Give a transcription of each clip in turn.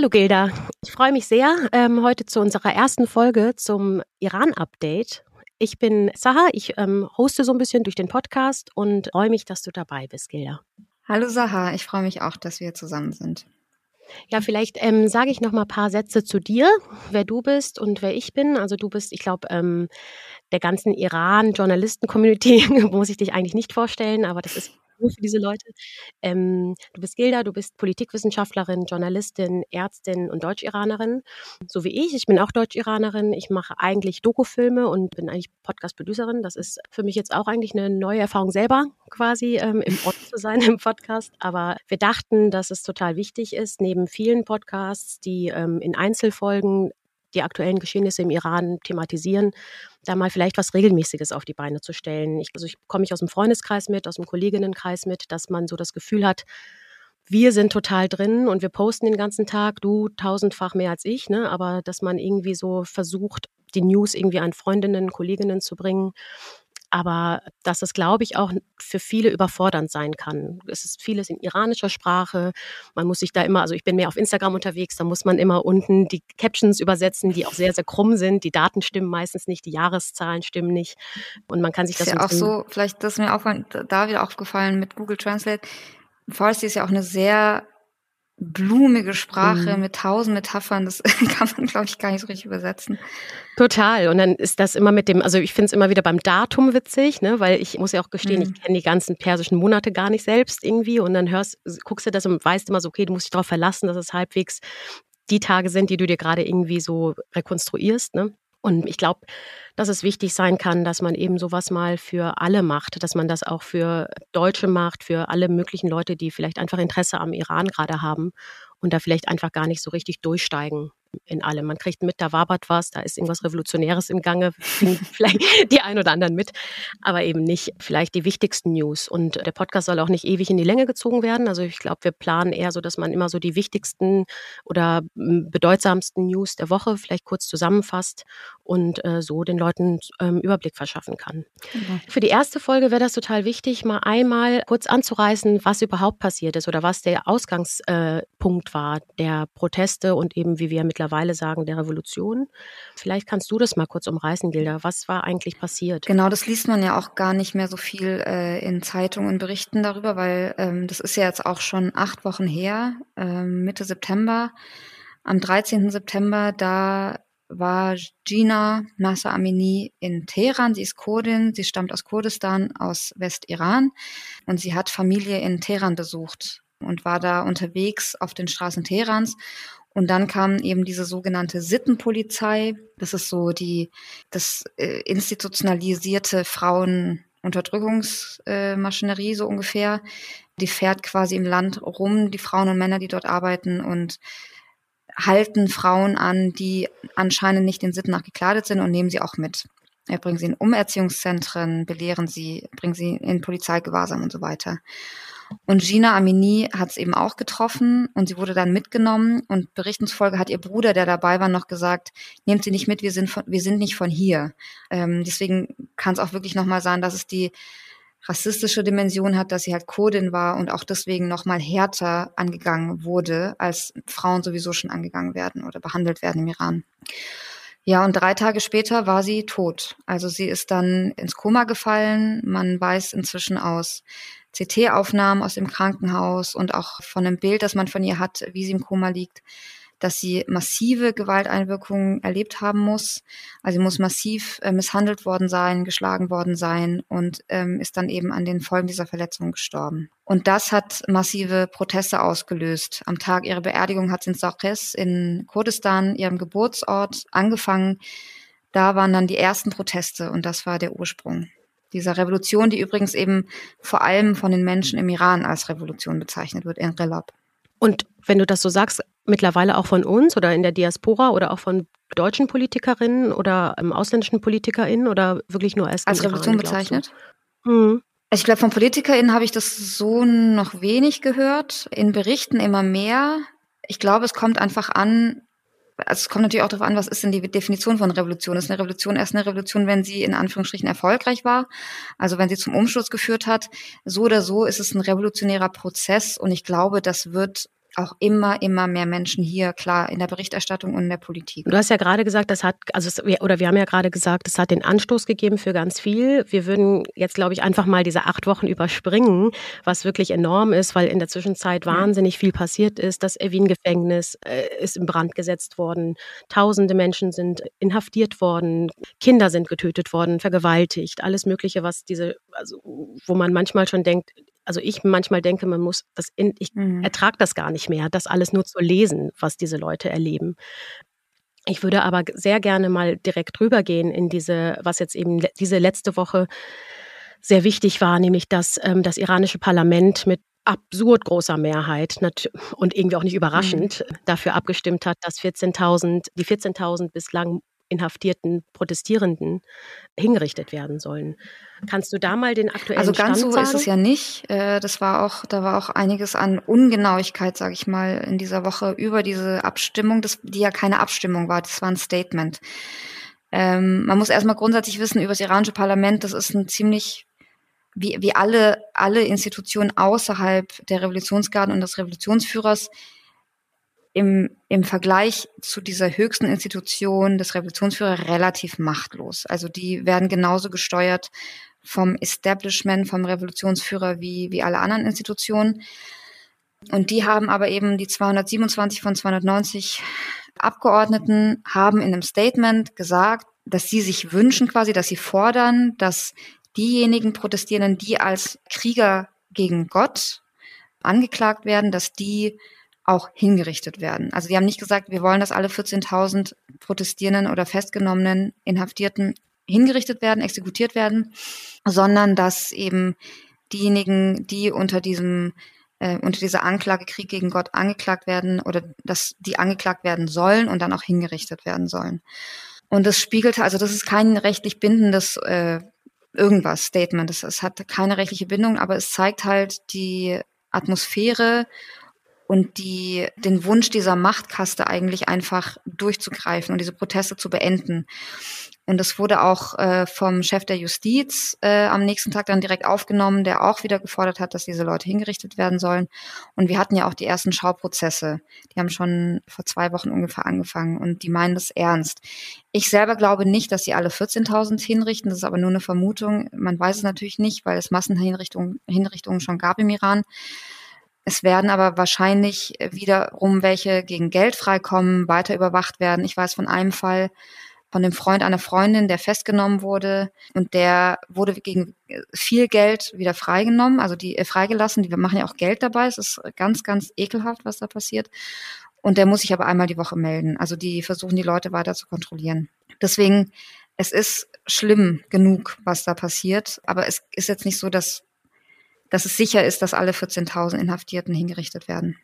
Hallo Gilda, ich freue mich sehr ähm, heute zu unserer ersten Folge zum Iran-Update. Ich bin Saha, ich ähm, hoste so ein bisschen durch den Podcast und freue mich, dass du dabei bist, Gilda. Hallo Saha, ich freue mich auch, dass wir zusammen sind. Ja, vielleicht ähm, sage ich noch mal ein paar Sätze zu dir, wer du bist und wer ich bin. Also du bist, ich glaube, ähm, der ganzen Iran-Journalisten-Community muss ich dich eigentlich nicht vorstellen, aber das ist für diese Leute. Ähm, du bist Gilda, du bist Politikwissenschaftlerin, Journalistin, Ärztin und Deutsch-Iranerin, so wie ich. Ich bin auch Deutsch-Iranerin. Ich mache eigentlich Dokufilme und bin eigentlich Podcast-Producerin. Das ist für mich jetzt auch eigentlich eine neue Erfahrung selber, quasi ähm, im Ort zu sein im Podcast. Aber wir dachten, dass es total wichtig ist, neben vielen Podcasts, die ähm, in Einzelfolgen die aktuellen Geschehnisse im Iran thematisieren, da mal vielleicht was Regelmäßiges auf die Beine zu stellen. Ich, also ich komme ich aus dem Freundeskreis mit, aus dem Kolleginnenkreis mit, dass man so das Gefühl hat, wir sind total drin und wir posten den ganzen Tag, du tausendfach mehr als ich, ne? aber dass man irgendwie so versucht, die News irgendwie an Freundinnen, Kolleginnen zu bringen aber dass es, glaube ich, auch für viele überfordernd sein kann. Es ist vieles in iranischer Sprache. Man muss sich da immer, also ich bin mehr auf Instagram unterwegs, da muss man immer unten die Captions übersetzen, die auch sehr, sehr krumm sind. Die Daten stimmen meistens nicht, die Jahreszahlen stimmen nicht. Und man kann sich das. Ist ja auch so, vielleicht das ist mir auch da wieder aufgefallen mit Google Translate. Farsi ist ja auch eine sehr blumige Sprache mhm. mit tausend Metaphern, das kann man, glaube ich, gar nicht so richtig übersetzen. Total. Und dann ist das immer mit dem, also ich finde es immer wieder beim Datum witzig, ne, weil ich muss ja auch gestehen, mhm. ich kenne die ganzen persischen Monate gar nicht selbst irgendwie und dann hörst, guckst du das und weißt immer so, okay, du musst dich darauf verlassen, dass es halbwegs die Tage sind, die du dir gerade irgendwie so rekonstruierst, ne? Und ich glaube, dass es wichtig sein kann, dass man eben sowas mal für alle macht, dass man das auch für Deutsche macht, für alle möglichen Leute, die vielleicht einfach Interesse am Iran gerade haben und da vielleicht einfach gar nicht so richtig durchsteigen in allem. Man kriegt mit, da wabert was, da ist irgendwas Revolutionäres im Gange, vielleicht die ein oder anderen mit, aber eben nicht vielleicht die wichtigsten News. Und der Podcast soll auch nicht ewig in die Länge gezogen werden. Also ich glaube, wir planen eher so, dass man immer so die wichtigsten oder bedeutsamsten News der Woche vielleicht kurz zusammenfasst und äh, so den Leuten ähm, Überblick verschaffen kann. Mhm. Für die erste Folge wäre das total wichtig, mal einmal kurz anzureißen, was überhaupt passiert ist oder was der Ausgangspunkt äh, war der Proteste und eben wie wir mit mittlerweile sagen, der Revolution. Vielleicht kannst du das mal kurz umreißen, Gilda. Was war eigentlich passiert? Genau, das liest man ja auch gar nicht mehr so viel äh, in Zeitungen berichten darüber, weil ähm, das ist ja jetzt auch schon acht Wochen her, äh, Mitte September. Am 13. September, da war Gina Nasa Amini in Teheran. Sie ist Kurdin, sie stammt aus Kurdistan, aus Westiran und sie hat Familie in Teheran besucht und war da unterwegs auf den Straßen Teherans und dann kam eben diese sogenannte Sittenpolizei. Das ist so die, das äh, institutionalisierte Frauenunterdrückungsmaschinerie, äh, so ungefähr. Die fährt quasi im Land rum, die Frauen und Männer, die dort arbeiten und halten Frauen an, die anscheinend nicht den Sitten nach gekleidet sind und nehmen sie auch mit. Er bringen sie in Umerziehungszentren, belehren sie, bringen sie in Polizeigewahrsam und so weiter. Und Gina Amini hat es eben auch getroffen und sie wurde dann mitgenommen und berichtensfolge hat ihr Bruder, der dabei war, noch gesagt, nehmt sie nicht mit, wir sind, von, wir sind nicht von hier. Ähm, deswegen kann es auch wirklich nochmal sein, dass es die rassistische Dimension hat, dass sie halt Kurdin war und auch deswegen nochmal härter angegangen wurde, als Frauen sowieso schon angegangen werden oder behandelt werden im Iran. Ja, und drei Tage später war sie tot. Also sie ist dann ins Koma gefallen. Man weiß inzwischen aus CT-Aufnahmen aus dem Krankenhaus und auch von einem Bild, das man von ihr hat, wie sie im Koma liegt, dass sie massive Gewalteinwirkungen erlebt haben muss. Also sie muss massiv äh, misshandelt worden sein, geschlagen worden sein und ähm, ist dann eben an den Folgen dieser Verletzung gestorben. Und das hat massive Proteste ausgelöst. Am Tag ihrer Beerdigung hat sie in Sakres in Kurdistan, ihrem Geburtsort, angefangen. Da waren dann die ersten Proteste und das war der Ursprung dieser Revolution, die übrigens eben vor allem von den Menschen im Iran als Revolution bezeichnet wird, in Relab. Und wenn du das so sagst, mittlerweile auch von uns oder in der Diaspora oder auch von deutschen Politikerinnen oder ähm, ausländischen PolitikerInnen oder wirklich nur als Als Revolution Iran, bezeichnet? Hm. Also ich glaube, von PolitikerInnen habe ich das so noch wenig gehört. In Berichten immer mehr. Ich glaube, es kommt einfach an, also es kommt natürlich auch darauf an, was ist denn die Definition von Revolution? Ist eine Revolution erst eine Revolution, wenn sie in Anführungsstrichen erfolgreich war? Also wenn sie zum Umsturz geführt hat? So oder so ist es ein revolutionärer Prozess und ich glaube, das wird auch immer, immer mehr Menschen hier, klar, in der Berichterstattung und in der Politik. Du hast ja gerade gesagt, das hat, also es, oder wir haben ja gerade gesagt, es hat den Anstoß gegeben für ganz viel. Wir würden jetzt, glaube ich, einfach mal diese acht Wochen überspringen, was wirklich enorm ist, weil in der Zwischenzeit wahnsinnig viel passiert ist. Das Erwin-Gefängnis äh, ist in Brand gesetzt worden. Tausende Menschen sind inhaftiert worden. Kinder sind getötet worden, vergewaltigt. Alles Mögliche, was diese, also, wo man manchmal schon denkt, also ich manchmal denke, man muss das in, ich mhm. ertrage das gar nicht mehr, das alles nur zu lesen, was diese Leute erleben. Ich würde aber sehr gerne mal direkt rübergehen in diese, was jetzt eben diese letzte Woche sehr wichtig war, nämlich dass ähm, das iranische Parlament mit absurd großer Mehrheit und irgendwie auch nicht überraschend mhm. dafür abgestimmt hat, dass 14.000, die 14.000 bislang inhaftierten Protestierenden hingerichtet werden sollen. Kannst du da mal den aktuellen Also ganz Stand so ist es ja nicht. Äh, das war auch, da war auch einiges an Ungenauigkeit, sage ich mal, in dieser Woche über diese Abstimmung, das, die ja keine Abstimmung war, das war ein Statement. Ähm, man muss erstmal grundsätzlich wissen über das iranische Parlament, das ist ein ziemlich wie, wie alle, alle Institutionen außerhalb der Revolutionsgarden und des Revolutionsführers im, im Vergleich zu dieser höchsten Institution des Revolutionsführers relativ machtlos. Also die werden genauso gesteuert vom Establishment, vom Revolutionsführer wie, wie alle anderen Institutionen. Und die haben aber eben die 227 von 290 Abgeordneten haben in einem Statement gesagt, dass sie sich wünschen quasi, dass sie fordern, dass diejenigen Protestierenden, die als Krieger gegen Gott angeklagt werden, dass die auch hingerichtet werden. Also die haben nicht gesagt, wir wollen, dass alle 14.000 Protestierenden oder Festgenommenen, Inhaftierten hingerichtet werden, exekutiert werden, sondern dass eben diejenigen, die unter diesem äh, unter dieser Anklage Krieg gegen Gott angeklagt werden oder dass die angeklagt werden sollen und dann auch hingerichtet werden sollen. Und das spiegelt, also das ist kein rechtlich bindendes äh, irgendwas Statement. Es, hat keine rechtliche Bindung, aber es zeigt halt die Atmosphäre und die, den Wunsch dieser Machtkaste eigentlich einfach durchzugreifen und diese Proteste zu beenden. Und das wurde auch äh, vom Chef der Justiz äh, am nächsten Tag dann direkt aufgenommen, der auch wieder gefordert hat, dass diese Leute hingerichtet werden sollen. Und wir hatten ja auch die ersten Schauprozesse. Die haben schon vor zwei Wochen ungefähr angefangen und die meinen das ernst. Ich selber glaube nicht, dass sie alle 14.000 hinrichten. Das ist aber nur eine Vermutung. Man weiß es natürlich nicht, weil es Massenhinrichtungen Hinrichtungen schon gab im Iran. Es werden aber wahrscheinlich wiederum welche gegen Geld freikommen, weiter überwacht werden. Ich weiß von einem Fall von dem Freund einer Freundin, der festgenommen wurde und der wurde gegen viel Geld wieder freigenommen, also die äh, freigelassen. Die machen ja auch Geld dabei. Es ist ganz, ganz ekelhaft, was da passiert. Und der muss sich aber einmal die Woche melden. Also die versuchen die Leute weiter zu kontrollieren. Deswegen, es ist schlimm genug, was da passiert. Aber es ist jetzt nicht so, dass dass es sicher ist, dass alle 14.000 Inhaftierten hingerichtet werden.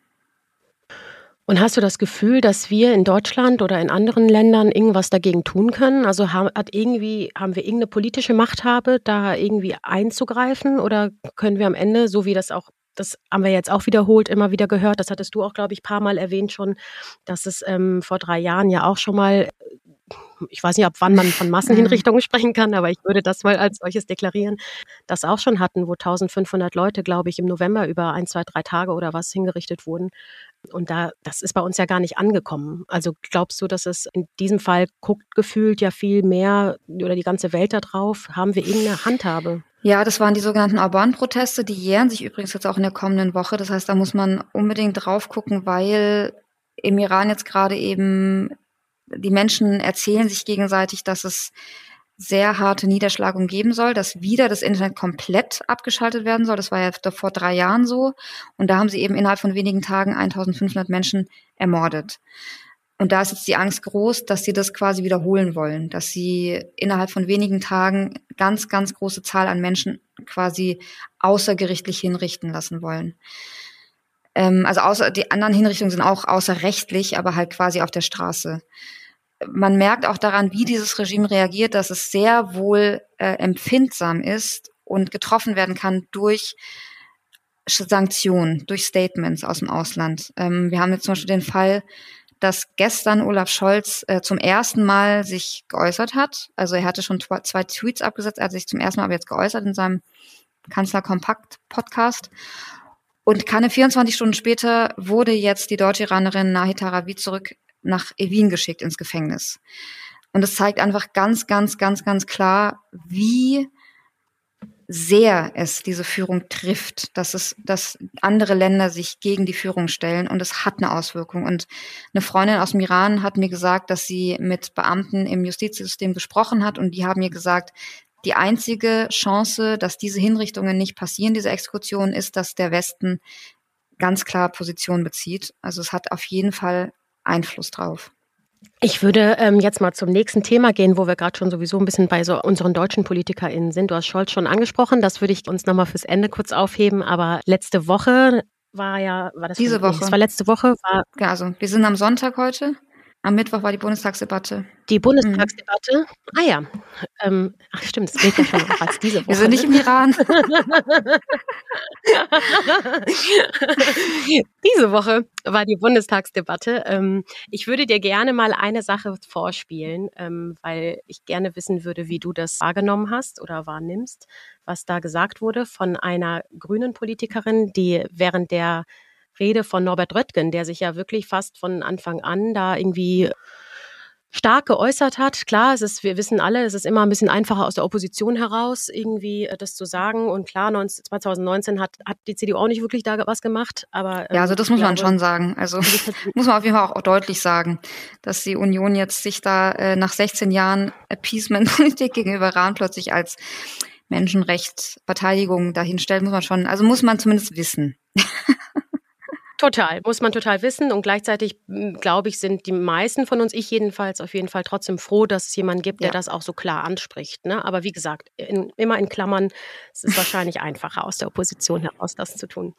Und hast du das Gefühl, dass wir in Deutschland oder in anderen Ländern irgendwas dagegen tun können? Also hat irgendwie, haben wir irgendeine politische Machthabe, da irgendwie einzugreifen? Oder können wir am Ende, so wie das auch, das haben wir jetzt auch wiederholt, immer wieder gehört, das hattest du auch, glaube ich, paar Mal erwähnt schon, dass es ähm, vor drei Jahren ja auch schon mal ich weiß nicht, ab wann man von Massenhinrichtungen sprechen kann, aber ich würde das mal als solches deklarieren, das auch schon hatten, wo 1500 Leute, glaube ich, im November über ein, zwei, drei Tage oder was hingerichtet wurden. Und da, das ist bei uns ja gar nicht angekommen. Also glaubst du, dass es in diesem Fall guckt gefühlt ja viel mehr oder die ganze Welt da drauf? Haben wir irgendeine Handhabe? Ja, das waren die sogenannten Orban-Proteste, die jähren sich übrigens jetzt auch in der kommenden Woche. Das heißt, da muss man unbedingt drauf gucken, weil im Iran jetzt gerade eben die Menschen erzählen sich gegenseitig, dass es sehr harte Niederschlagung geben soll, dass wieder das Internet komplett abgeschaltet werden soll. Das war ja vor drei Jahren so. Und da haben sie eben innerhalb von wenigen Tagen 1500 Menschen ermordet. Und da ist jetzt die Angst groß, dass sie das quasi wiederholen wollen, dass sie innerhalb von wenigen Tagen ganz, ganz große Zahl an Menschen quasi außergerichtlich hinrichten lassen wollen. Ähm, also außer, die anderen Hinrichtungen sind auch außerrechtlich, aber halt quasi auf der Straße. Man merkt auch daran, wie dieses Regime reagiert, dass es sehr wohl äh, empfindsam ist und getroffen werden kann durch Sanktionen, durch Statements aus dem Ausland. Ähm, wir haben jetzt zum Beispiel den Fall, dass gestern Olaf Scholz äh, zum ersten Mal sich geäußert hat. Also er hatte schon zwei Tweets abgesetzt, er hat sich zum ersten Mal aber jetzt geäußert in seinem Kanzler Kompakt Podcast Und keine 24 Stunden später wurde jetzt die deutsche Iranerin Nahid Tarawi zurück nach Evin geschickt ins Gefängnis. Und es zeigt einfach ganz, ganz, ganz, ganz klar, wie sehr es diese Führung trifft, dass es, dass andere Länder sich gegen die Führung stellen und es hat eine Auswirkung. Und eine Freundin aus dem Iran hat mir gesagt, dass sie mit Beamten im Justizsystem gesprochen hat und die haben mir gesagt, die einzige Chance, dass diese Hinrichtungen nicht passieren, diese Exekution, ist, dass der Westen ganz klar Position bezieht. Also es hat auf jeden Fall Einfluss drauf. Ich würde ähm, jetzt mal zum nächsten Thema gehen, wo wir gerade schon sowieso ein bisschen bei so unseren deutschen PolitikerInnen sind. Du hast Scholz schon angesprochen, das würde ich uns nochmal fürs Ende kurz aufheben. Aber letzte Woche war ja, war das diese Woche? Das war letzte Woche. War ja, also wir sind am Sonntag heute. Am Mittwoch war die Bundestagsdebatte. Die Bundestagsdebatte? Mhm. Ah ja. Ähm, ach stimmt, es geht ja schon auch als diese Woche. Wir sind nicht im Iran. diese Woche war die Bundestagsdebatte. Ähm, ich würde dir gerne mal eine Sache vorspielen, ähm, weil ich gerne wissen würde, wie du das wahrgenommen hast oder wahrnimmst, was da gesagt wurde von einer grünen Politikerin, die während der Rede von Norbert Röttgen, der sich ja wirklich fast von Anfang an da irgendwie stark geäußert hat. Klar, es ist, wir wissen alle, es ist immer ein bisschen einfacher aus der Opposition heraus, irgendwie äh, das zu sagen. Und klar, 19, 2019 hat, hat die CDU auch nicht wirklich da was gemacht. Aber ähm, ja, also das muss glaube, man schon sagen. Also muss man auf jeden Fall auch, auch, deutlich sagen, dass die Union jetzt sich da äh, nach 16 Jahren Appeasement-Politik gegenüber Iran plötzlich als Menschenrechtsverteidigung dahinstellt, muss man schon, also muss man zumindest wissen. Total, muss man total wissen. Und gleichzeitig, hm, glaube ich, sind die meisten von uns, ich jedenfalls, auf jeden Fall trotzdem froh, dass es jemanden gibt, der ja. das auch so klar anspricht. Ne? Aber wie gesagt, in, immer in Klammern, es ist wahrscheinlich einfacher, aus der Opposition heraus das zu tun.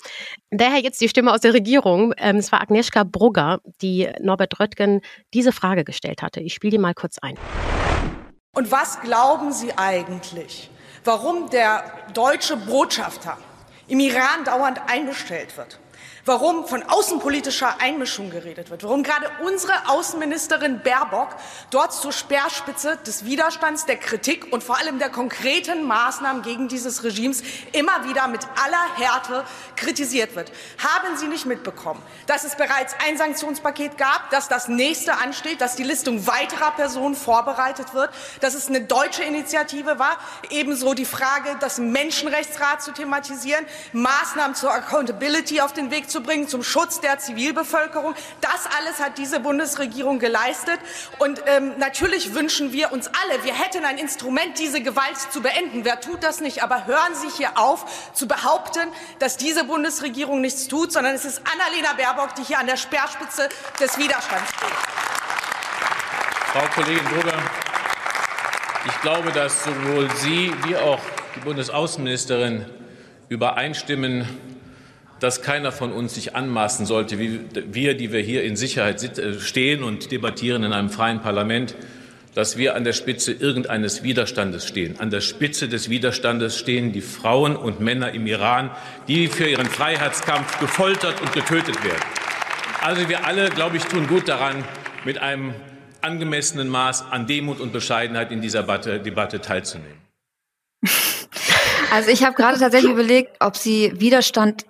Daher jetzt die Stimme aus der Regierung. Ähm, es war Agnieszka Brugger, die Norbert Röttgen diese Frage gestellt hatte. Ich spiele die mal kurz ein. Und was glauben Sie eigentlich, warum der deutsche Botschafter im Iran dauernd eingestellt wird? Warum von außenpolitischer Einmischung geredet wird, warum gerade unsere Außenministerin Baerbock dort zur Speerspitze des Widerstands, der Kritik und vor allem der konkreten Maßnahmen gegen dieses Regimes immer wieder mit aller Härte kritisiert wird. Haben Sie nicht mitbekommen, dass es bereits ein Sanktionspaket gab, dass das nächste ansteht, dass die Listung weiterer Personen vorbereitet wird, dass es eine deutsche Initiative war, ebenso die Frage, das Menschenrechtsrat zu thematisieren, Maßnahmen zur Accountability auf den Weg zu bringen zum Schutz der Zivilbevölkerung. Das alles hat diese Bundesregierung geleistet. Und ähm, natürlich wünschen wir uns alle, wir hätten ein Instrument, diese Gewalt zu beenden. Wer tut das nicht? Aber hören Sie hier auf zu behaupten, dass diese Bundesregierung nichts tut, sondern es ist Annalena Baerbock, die hier an der Speerspitze des Widerstands steht. Frau Kollegin Brugger, ich glaube, dass sowohl Sie wie auch die Bundesaußenministerin übereinstimmen, dass keiner von uns sich anmaßen sollte, wie wir, die wir hier in Sicherheit äh, stehen und debattieren in einem freien Parlament, dass wir an der Spitze irgendeines Widerstandes stehen. An der Spitze des Widerstandes stehen die Frauen und Männer im Iran, die für ihren Freiheitskampf gefoltert und getötet werden. Also wir alle, glaube ich, tun gut daran, mit einem angemessenen Maß an Demut und Bescheidenheit in dieser Debatte teilzunehmen. Also ich habe gerade tatsächlich überlegt, ob Sie Widerstand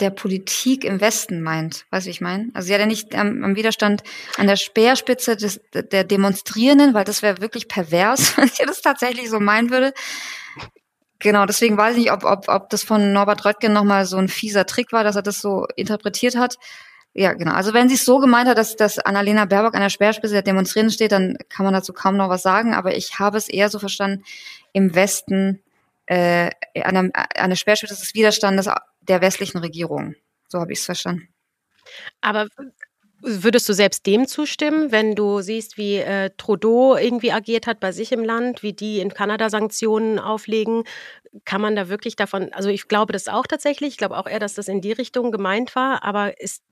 der Politik im Westen meint. Weißt du, wie ich meine? Also sie hat ja nicht am, am Widerstand an der Speerspitze des, der Demonstrierenden, weil das wäre wirklich pervers, wenn sie das tatsächlich so meinen würde. Genau, deswegen weiß ich nicht, ob, ob, ob das von Norbert Röttgen nochmal so ein fieser Trick war, dass er das so interpretiert hat. Ja, genau. Also wenn sie es so gemeint hat, dass, dass Annalena Baerbock an der Speerspitze der Demonstrierenden steht, dann kann man dazu kaum noch was sagen. Aber ich habe es eher so verstanden, im Westen äh, an, der, an der Speerspitze des Widerstandes der westlichen Regierung. So habe ich es verstanden. Aber Würdest du selbst dem zustimmen, wenn du siehst, wie äh, Trudeau irgendwie agiert hat bei sich im Land, wie die in Kanada Sanktionen auflegen? Kann man da wirklich davon, also ich glaube das auch tatsächlich, ich glaube auch eher, dass das in die Richtung gemeint war, aber ist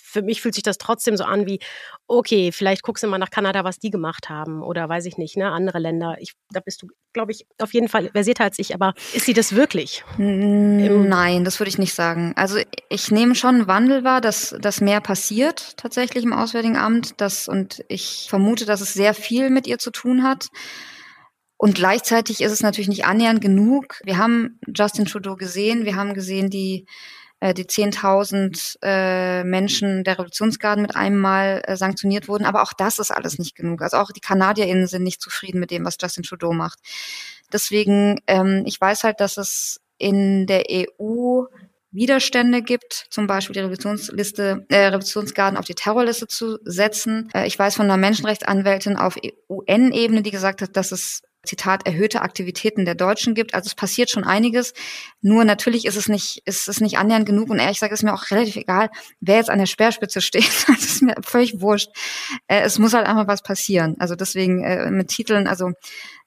für mich fühlt sich das trotzdem so an wie, okay, vielleicht guckst du mal nach Kanada, was die gemacht haben oder weiß ich nicht, ne, andere Länder. Ich, da bist du, glaube ich, auf jeden Fall versierter als ich, aber ist sie das wirklich? Nein, das würde ich nicht sagen. Also ich nehme schon Wandel wahr, dass, dass mehr passiert tatsächlich im Auswärtigen Amt, das, und ich vermute, dass es sehr viel mit ihr zu tun hat. Und gleichzeitig ist es natürlich nicht annähernd genug. Wir haben Justin Trudeau gesehen, wir haben gesehen die äh, die 10.000 äh, Menschen der Revolutionsgarden mit einem Mal äh, sanktioniert wurden. Aber auch das ist alles nicht genug. Also auch die KanadierInnen sind nicht zufrieden mit dem, was Justin Trudeau macht. Deswegen, ähm, ich weiß halt, dass es in der EU Widerstände gibt, zum Beispiel die Revisionsliste, äh, Revisionsgarden auf die Terrorliste zu setzen. Äh, ich weiß von einer Menschenrechtsanwältin auf UN-Ebene, die gesagt hat, dass es Zitat, erhöhte Aktivitäten der Deutschen gibt. Also es passiert schon einiges. Nur natürlich ist es nicht, ist es nicht annähernd genug und ehrlich gesagt ist mir auch relativ egal, wer jetzt an der Speerspitze steht. Das ist mir völlig wurscht. Äh, es muss halt einfach was passieren. Also deswegen äh, mit Titeln, also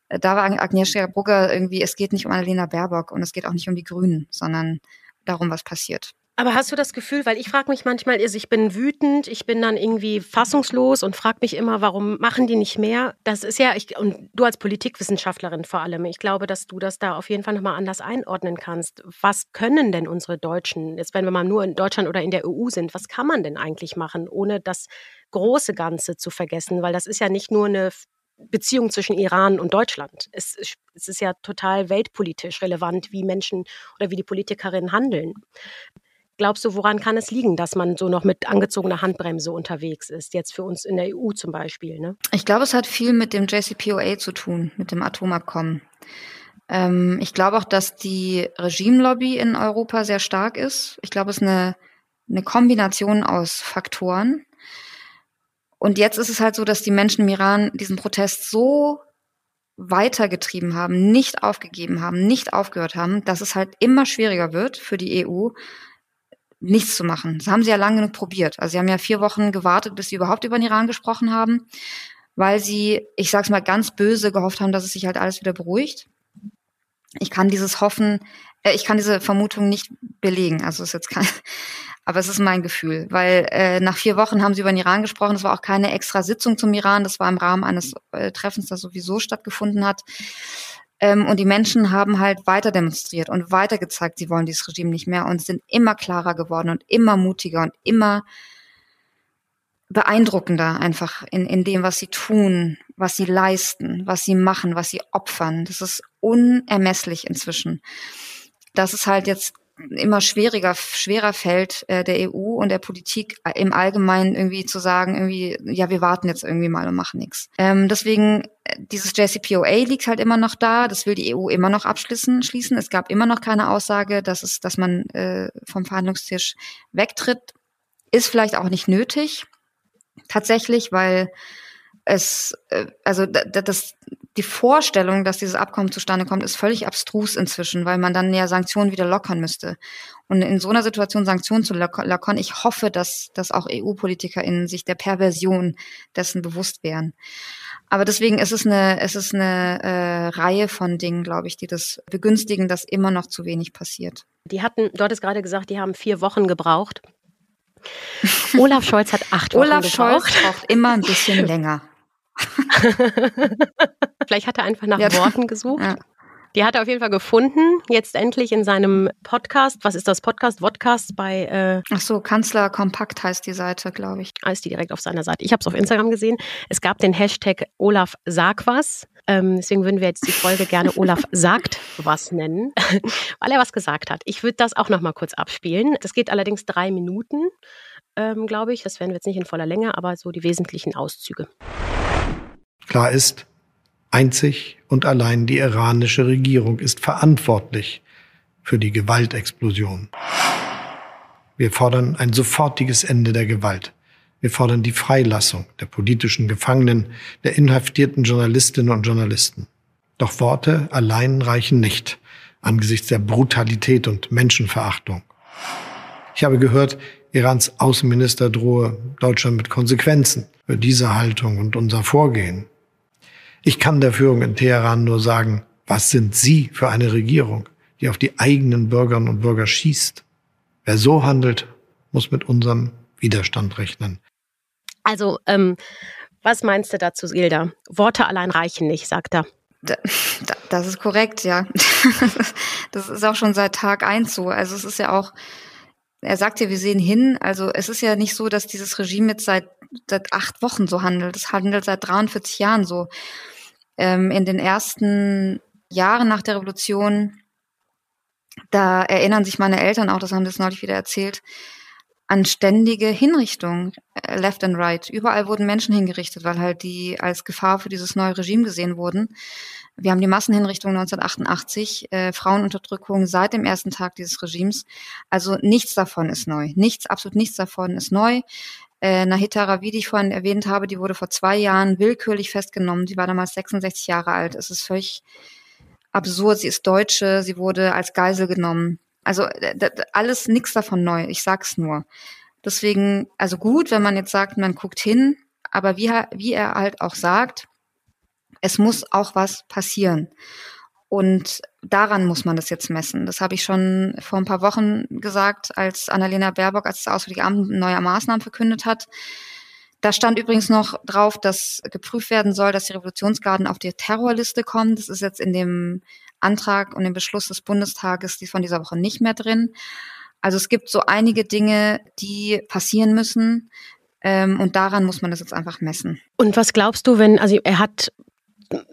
äh, da war Agnieszka Brugger irgendwie, es geht nicht um Annalena Baerbock und es geht auch nicht um die Grünen, sondern darum, was passiert. Aber hast du das Gefühl, weil ich frage mich manchmal, also ich bin wütend, ich bin dann irgendwie fassungslos und frage mich immer, warum machen die nicht mehr? Das ist ja, ich, und du als Politikwissenschaftlerin vor allem, ich glaube, dass du das da auf jeden Fall nochmal anders einordnen kannst. Was können denn unsere Deutschen, jetzt wenn wir mal nur in Deutschland oder in der EU sind, was kann man denn eigentlich machen, ohne das große Ganze zu vergessen? Weil das ist ja nicht nur eine Beziehung zwischen Iran und Deutschland. Es, es ist ja total weltpolitisch relevant, wie Menschen oder wie die Politikerinnen handeln. Glaubst du, woran kann es liegen, dass man so noch mit angezogener Handbremse unterwegs ist, jetzt für uns in der EU zum Beispiel? Ne? Ich glaube, es hat viel mit dem JCPOA zu tun, mit dem Atomabkommen. Ähm, ich glaube auch, dass die Regimelobby in Europa sehr stark ist. Ich glaube, es ist eine, eine Kombination aus Faktoren. Und jetzt ist es halt so, dass die Menschen im Iran diesen Protest so weitergetrieben haben, nicht aufgegeben haben, nicht aufgehört haben, dass es halt immer schwieriger wird für die EU, nichts zu machen. Das haben sie ja lange genug probiert. Also sie haben ja vier Wochen gewartet, bis sie überhaupt über den Iran gesprochen haben, weil sie, ich sag's mal ganz böse, gehofft haben, dass es sich halt alles wieder beruhigt. Ich kann dieses Hoffen, äh, ich kann diese Vermutung nicht belegen. Also ist jetzt kein, aber es ist mein Gefühl, weil äh, nach vier Wochen haben sie über den Iran gesprochen. Es war auch keine extra Sitzung zum Iran. Das war im Rahmen eines äh, Treffens, das sowieso stattgefunden hat. Ähm, und die Menschen haben halt weiter demonstriert und weiter gezeigt, sie wollen dieses Regime nicht mehr und sind immer klarer geworden und immer mutiger und immer beeindruckender einfach in, in dem, was sie tun, was sie leisten, was sie machen, was sie opfern. Das ist unermesslich inzwischen. Das ist halt jetzt immer schwieriger, schwerer fällt äh, der EU und der Politik äh, im Allgemeinen irgendwie zu sagen, irgendwie, ja, wir warten jetzt irgendwie mal und machen nichts. Ähm, deswegen, äh, dieses JCPOA liegt halt immer noch da, das will die EU immer noch abschließen. Schließen. Es gab immer noch keine Aussage, dass es, dass man äh, vom Verhandlungstisch wegtritt. Ist vielleicht auch nicht nötig, tatsächlich, weil es, äh, also das, die Vorstellung, dass dieses Abkommen zustande kommt, ist völlig abstrus inzwischen, weil man dann ja Sanktionen wieder lockern müsste. Und in so einer Situation Sanktionen zu lockern, ich hoffe, dass, dass auch EU-PolitikerInnen sich der Perversion dessen bewusst wären. Aber deswegen ist es eine, es ist eine äh, Reihe von Dingen, glaube ich, die das begünstigen, dass immer noch zu wenig passiert. Die hatten, du hattest gerade gesagt, die haben vier Wochen gebraucht. Olaf Scholz hat acht Wochen Olaf gebraucht. Olaf Scholz braucht immer ein bisschen länger. Vielleicht hat er einfach nach ja. Worten gesucht. Ja. Die hat er auf jeden Fall gefunden, jetzt endlich in seinem Podcast. Was ist das Podcast? Vodcast bei. Äh Ach so, Kanzler Kompakt heißt die Seite, glaube ich. Ah, ist die direkt auf seiner Seite. Ich habe es auf Instagram gesehen. Es gab den Hashtag Olaf sag was. Ähm, deswegen würden wir jetzt die Folge gerne Olaf sagt was nennen, weil er was gesagt hat. Ich würde das auch noch mal kurz abspielen. Das geht allerdings drei Minuten, ähm, glaube ich. Das werden wir jetzt nicht in voller Länge, aber so die wesentlichen Auszüge. Klar ist, einzig und allein die iranische Regierung ist verantwortlich für die Gewaltexplosion. Wir fordern ein sofortiges Ende der Gewalt. Wir fordern die Freilassung der politischen Gefangenen, der inhaftierten Journalistinnen und Journalisten. Doch Worte allein reichen nicht angesichts der Brutalität und Menschenverachtung. Ich habe gehört, Irans Außenminister drohe Deutschland mit Konsequenzen für diese Haltung und unser Vorgehen. Ich kann der Führung in Teheran nur sagen, was sind Sie für eine Regierung, die auf die eigenen Bürgerinnen und Bürger schießt? Wer so handelt, muss mit unserem Widerstand rechnen. Also, ähm, was meinst du dazu, Gilda? Worte allein reichen nicht, sagt er. Das ist korrekt, ja. Das ist auch schon seit Tag eins so. Also es ist ja auch, er sagt ja, wir sehen hin. Also es ist ja nicht so, dass dieses Regime jetzt seit, seit acht Wochen so handelt. Es handelt seit 43 Jahren so ähm, in den ersten Jahren nach der Revolution Da erinnern sich meine Eltern auch, das haben das neulich wieder erzählt, an ständige Hinrichtungen, äh, left and right. Überall wurden Menschen hingerichtet, weil halt die als Gefahr für dieses neue Regime gesehen wurden. Wir haben die Massenhinrichtung 1988, äh, Frauenunterdrückung seit dem ersten Tag dieses Regimes. Also nichts davon ist neu. Nichts, absolut nichts davon ist neu. Äh, Nahita Ravi, die ich vorhin erwähnt habe, die wurde vor zwei Jahren willkürlich festgenommen. Sie war damals 66 Jahre alt. Es ist völlig absurd. Sie ist Deutsche. Sie wurde als Geisel genommen. Also alles nichts davon neu. Ich sag's nur. Deswegen, also gut, wenn man jetzt sagt, man guckt hin, aber wie, wie er halt auch sagt, es muss auch was passieren. Und daran muss man das jetzt messen. Das habe ich schon vor ein paar Wochen gesagt, als Annalena Baerbock als das Auswärtige Amt neue Maßnahmen verkündet hat. Da stand übrigens noch drauf, dass geprüft werden soll, dass die Revolutionsgarden auf die Terrorliste kommen. Das ist jetzt in dem Antrag und dem Beschluss des Bundestages die von dieser Woche nicht mehr drin. Also es gibt so einige Dinge, die passieren müssen. Ähm, und daran muss man das jetzt einfach messen. Und was glaubst du, wenn, also er hat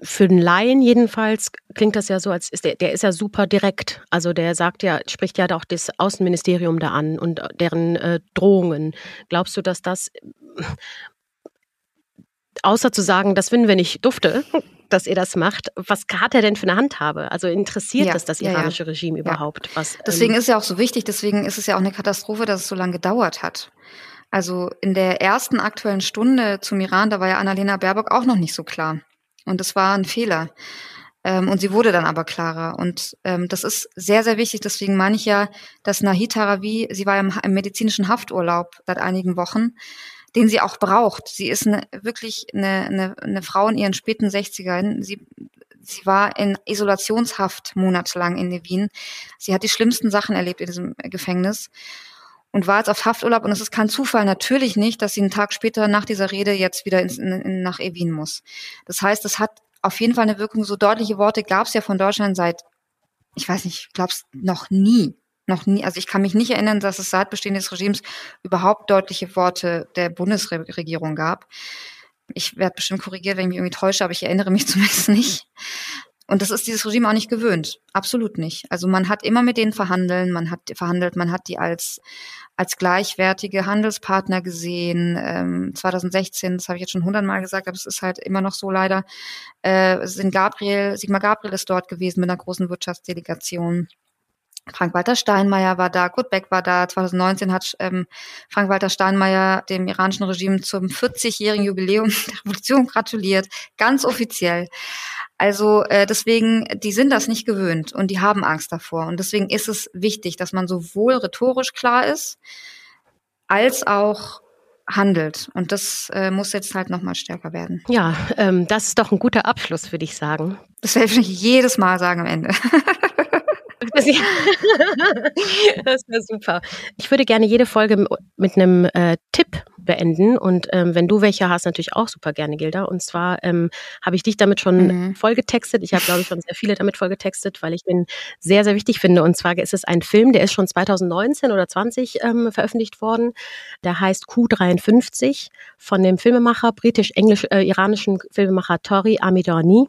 für den Laien jedenfalls klingt das ja so, als ist der, der ist ja super direkt. Also der sagt ja, spricht ja auch das Außenministerium da an und deren äh, Drohungen. Glaubst du, dass das, außer zu sagen, das finden wir nicht dufte, dass ihr das macht, was hat er denn für eine Handhabe? Also interessiert ja, das das iranische ja, ja. Regime überhaupt? Was, deswegen ähm, ist ja auch so wichtig, deswegen ist es ja auch eine Katastrophe, dass es so lange gedauert hat. Also in der ersten aktuellen Stunde zum Iran, da war ja Annalena Baerbock auch noch nicht so klar. Und das war ein Fehler. Ähm, und sie wurde dann aber klarer. Und ähm, das ist sehr, sehr wichtig. Deswegen meine ich ja, dass Nahid Haravi, sie war im, im medizinischen Hafturlaub seit einigen Wochen, den sie auch braucht. Sie ist eine, wirklich eine, eine, eine Frau in ihren späten 60ern. Sie, sie war in Isolationshaft monatelang in Wien. Sie hat die schlimmsten Sachen erlebt in diesem Gefängnis und war jetzt auf Hafturlaub und es ist kein Zufall natürlich nicht, dass sie einen Tag später nach dieser Rede jetzt wieder ins, in, in, nach Evin muss. Das heißt, es hat auf jeden Fall eine Wirkung. So deutliche Worte gab es ja von Deutschland seit, ich weiß nicht, ich glaube es noch nie. Noch nie, also ich kann mich nicht erinnern, dass es seit Bestehen des Regimes überhaupt deutliche Worte der Bundesregierung gab. Ich werde bestimmt korrigiert, wenn ich mich irgendwie täusche, aber ich erinnere mich zumindest nicht. Und das ist dieses Regime auch nicht gewöhnt. Absolut nicht. Also man hat immer mit denen verhandeln, man hat verhandelt, man hat die als, als gleichwertige Handelspartner gesehen. Ähm, 2016, das habe ich jetzt schon hundertmal gesagt, aber es ist halt immer noch so leider, äh, sind Gabriel, Sigmar Gabriel ist dort gewesen mit einer großen Wirtschaftsdelegation. Frank-Walter Steinmeier war da, Gutbeck war da. 2019 hat ähm, Frank-Walter Steinmeier dem iranischen Regime zum 40-jährigen Jubiläum der Revolution gratuliert, ganz offiziell. Also äh, deswegen, die sind das nicht gewöhnt und die haben Angst davor. Und deswegen ist es wichtig, dass man sowohl rhetorisch klar ist, als auch handelt. Und das äh, muss jetzt halt nochmal stärker werden. Ja, ähm, das ist doch ein guter Abschluss, würde ich sagen. Das werde ich jedes Mal sagen am Ende. das wäre super. Ich würde gerne jede Folge mit einem äh, Tipp beenden. Und ähm, wenn du welche hast, natürlich auch super gerne, Gilda. Und zwar ähm, habe ich dich damit schon mhm. vollgetextet. Ich habe, glaube ich, schon sehr viele damit vollgetextet, weil ich den sehr, sehr wichtig finde. Und zwar ist es ein Film, der ist schon 2019 oder 20 ähm, veröffentlicht worden. Der heißt Q53 von dem Filmemacher, britisch-englisch-iranischen äh, Filmemacher Tori Amidorni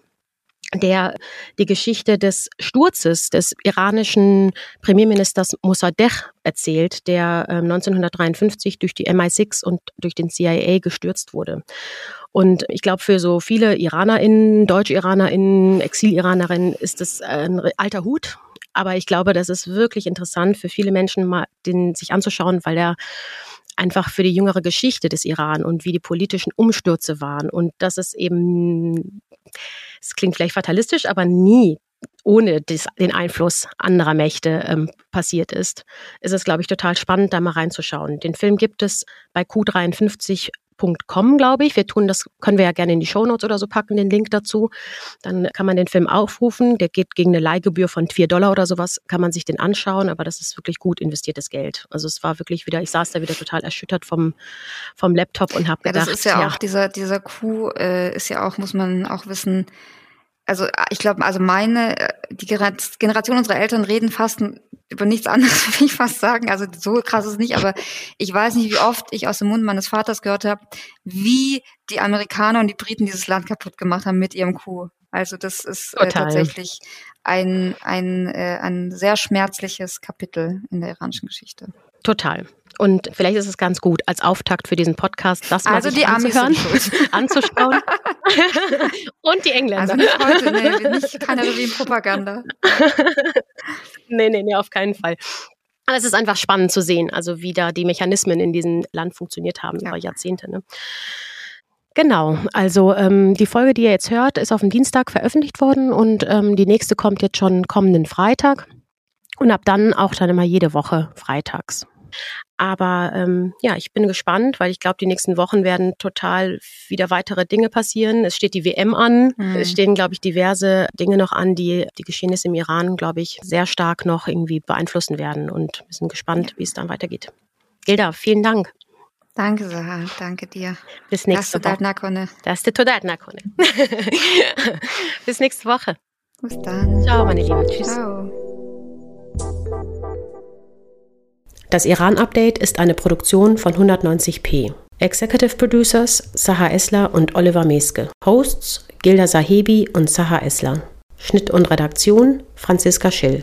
der die Geschichte des Sturzes des iranischen Premierministers Mossadegh erzählt, der äh, 1953 durch die MI6 und durch den CIA gestürzt wurde. Und ich glaube, für so viele IranerInnen, Deutsch-IranerInnen, Exil-IranerInnen ist es ein alter Hut. Aber ich glaube, das ist wirklich interessant für viele Menschen, mal den sich anzuschauen, weil er einfach für die jüngere Geschichte des Iran und wie die politischen Umstürze waren und dass es eben, es klingt vielleicht fatalistisch, aber nie ohne des, den Einfluss anderer Mächte ähm, passiert ist, ist es, glaube ich, total spannend, da mal reinzuschauen. Den Film gibt es bei Q53 Com, glaube ich. Wir tun das, können wir ja gerne in die Shownotes oder so packen, den Link dazu. Dann kann man den Film aufrufen. Der geht gegen eine Leihgebühr von vier Dollar oder sowas, kann man sich den anschauen, aber das ist wirklich gut investiertes Geld. Also es war wirklich wieder, ich saß da wieder total erschüttert vom, vom Laptop und habe gedacht. Ja, das ist ja, ja, auch, dieser, dieser Coup äh, ist ja auch, muss man auch wissen, also ich glaube, also meine, äh, die Generation unserer Eltern reden fast über nichts anderes, will ich fast sagen. Also so krass ist es nicht, aber ich weiß nicht, wie oft ich aus dem Mund meines Vaters gehört habe, wie die Amerikaner und die Briten dieses Land kaputt gemacht haben mit ihrem Coup. Also das ist äh, tatsächlich ein, ein, äh, ein sehr schmerzliches Kapitel in der iranischen Geschichte. Total. Und vielleicht ist es ganz gut als Auftakt für diesen Podcast, das mal also die anzuhören, anzuschauen. Und die Engländer. Also nicht heute, nee, nicht keine Regime-Propaganda. nee, nee, nee, auf keinen Fall. Aber es ist einfach spannend zu sehen, also wie da die Mechanismen in diesem Land funktioniert haben ja. über Jahrzehnte. Ne? Genau, also ähm, die Folge, die ihr jetzt hört, ist auf dem Dienstag veröffentlicht worden und ähm, die nächste kommt jetzt schon kommenden Freitag und ab dann auch dann immer jede Woche freitags. Aber ähm, ja, ich bin gespannt, weil ich glaube, die nächsten Wochen werden total wieder weitere Dinge passieren. Es steht die WM an. Mhm. Es stehen, glaube ich, diverse Dinge noch an, die die Geschehnisse im Iran, glaube ich, sehr stark noch irgendwie beeinflussen werden. Und wir sind gespannt, wie es dann weitergeht. Gilda, vielen Dank. Danke, Sarah. Danke dir. Bis nächste Woche. Das ist total nakone. Bis nächste Woche. Bis dann. Ciao, meine Liebe. Tschüss. Ciao. Das Iran-Update ist eine Produktion von 190p. Executive Producers Saha Esler und Oliver Meske. Hosts Gilda Sahebi und Saha Esler. Schnitt und Redaktion Franziska Schill.